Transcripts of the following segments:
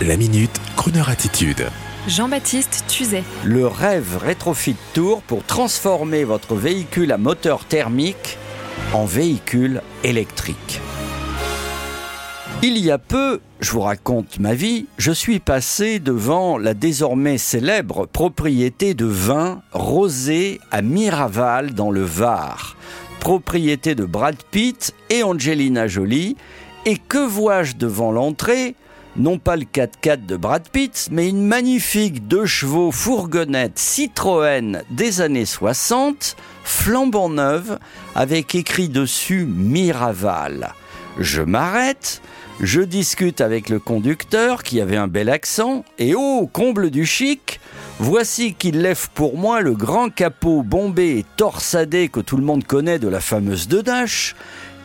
La minute, Kroneur attitude. Jean-Baptiste Tuzet. Le rêve Retrofit Tour pour transformer votre véhicule à moteur thermique en véhicule électrique. Il y a peu, je vous raconte ma vie, je suis passé devant la désormais célèbre propriété de vin rosé à Miraval dans le Var, propriété de Brad Pitt et Angelina Jolie, et que vois-je devant l'entrée? Non pas le 4x4 de Brad Pitt, mais une magnifique deux chevaux fourgonnette Citroën des années 60, flambant neuve, avec écrit dessus Miraval. Je m'arrête, je discute avec le conducteur qui avait un bel accent, et oh, comble du chic, voici qu'il lève pour moi le grand capot bombé et torsadé que tout le monde connaît de la fameuse de Dash,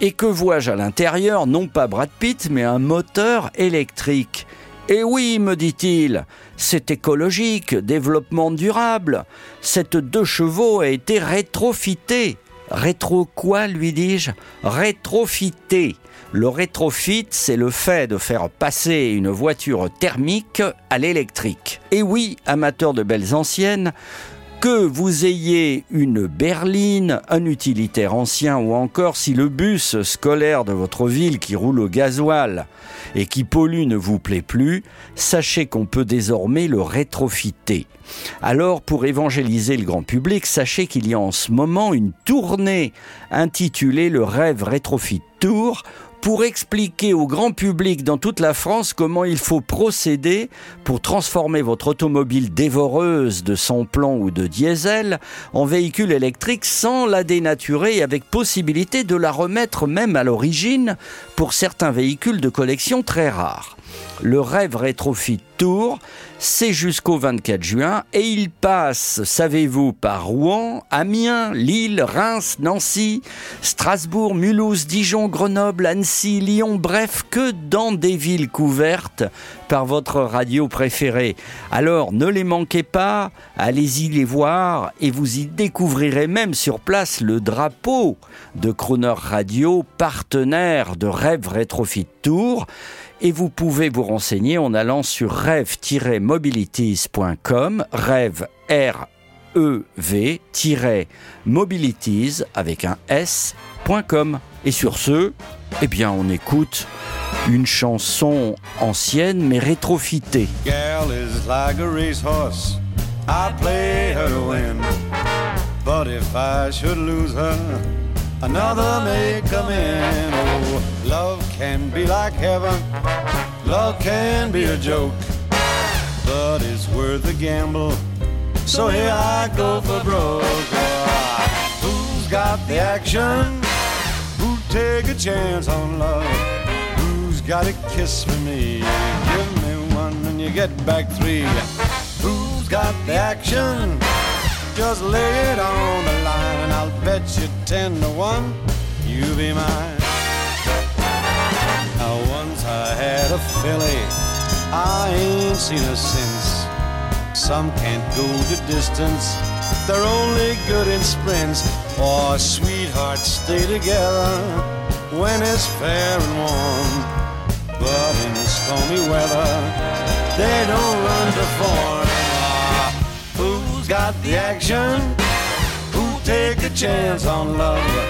et que vois-je à l'intérieur Non pas Brad Pitt, mais un moteur électrique. Et oui, me dit-il, c'est écologique, développement durable. Cette deux chevaux a été rétrofitée. Rétro quoi, lui dis-je? Rétrofitée. Le rétrofit, c'est le fait de faire passer une voiture thermique à l'électrique. Et oui, amateur de belles anciennes, que vous ayez une berline, un utilitaire ancien ou encore si le bus scolaire de votre ville qui roule au gasoil et qui pollue ne vous plaît plus, sachez qu'on peut désormais le rétrofiter. Alors, pour évangéliser le grand public, sachez qu'il y a en ce moment une tournée intitulée Le rêve rétrofit tour pour expliquer au grand public dans toute la France comment il faut procéder pour transformer votre automobile dévoreuse de son plomb ou de diesel en véhicule électrique sans la dénaturer et avec possibilité de la remettre même à l'origine pour certains véhicules de collection très rares. Le rêve rétrofit Tour, c'est jusqu'au 24 juin et il passe, savez-vous, par Rouen, Amiens, Lille, Reims, Nancy, Strasbourg, Mulhouse, Dijon, Grenoble, Annecy, Lyon, bref, que dans des villes couvertes par votre radio préférée. Alors ne les manquez pas, allez-y les voir et vous y découvrirez même sur place le drapeau de Crooner Radio, partenaire de Rêve Rétrofit Tour et vous pouvez vous renseigner en allant sur rêve-mobilities.com, rêve R E V mobilities avec un s.com. Et sur ce, eh bien on écoute une chanson ancienne mais rétrofitée. Girl is like a racehorse. I play her to win. But if I should lose her, another may come in. Oh, love can be like heaven, love can be a joke, but it's worth a gamble. So here I go for broke. Who's got the action? Who'd take a chance on love? Who's got a kiss for me? Give me one and you get back three. Who's got the action? Just lay it on the line and I'll bet you ten to one you'll be mine. A filly, I ain't seen her since. Some can't go the distance, they're only good in sprints. Or sweethearts stay together when it's fair and warm. But in stormy weather, they don't run to form. Who's got the action? Who'll take a chance on love?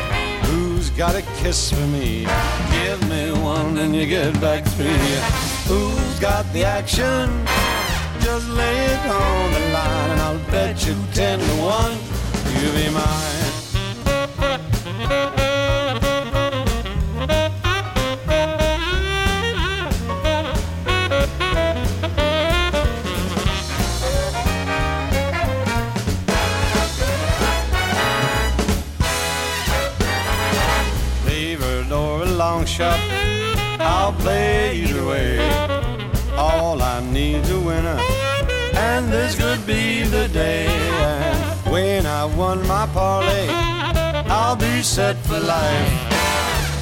Got a kiss for me? Give me one and you get back three. Who's got the action? Just lay it on the line and I'll bet you ten to one you'll be mine. Long shot, I'll play either way. All I need's a winner, and this could be the day. And when I won my parlay, I'll be set for life.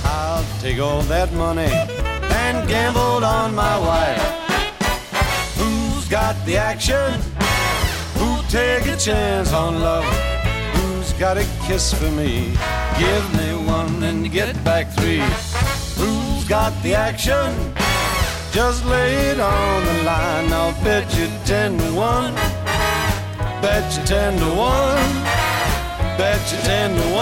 I'll take all that money and gamble on my wife. Who's got the action? Who'll take a chance on love? Who's got a kiss for me? Give me and get back three. Who's got the action? Just lay it on the line. I'll bet you ten to one. Bet you ten to one. Bet you ten to one.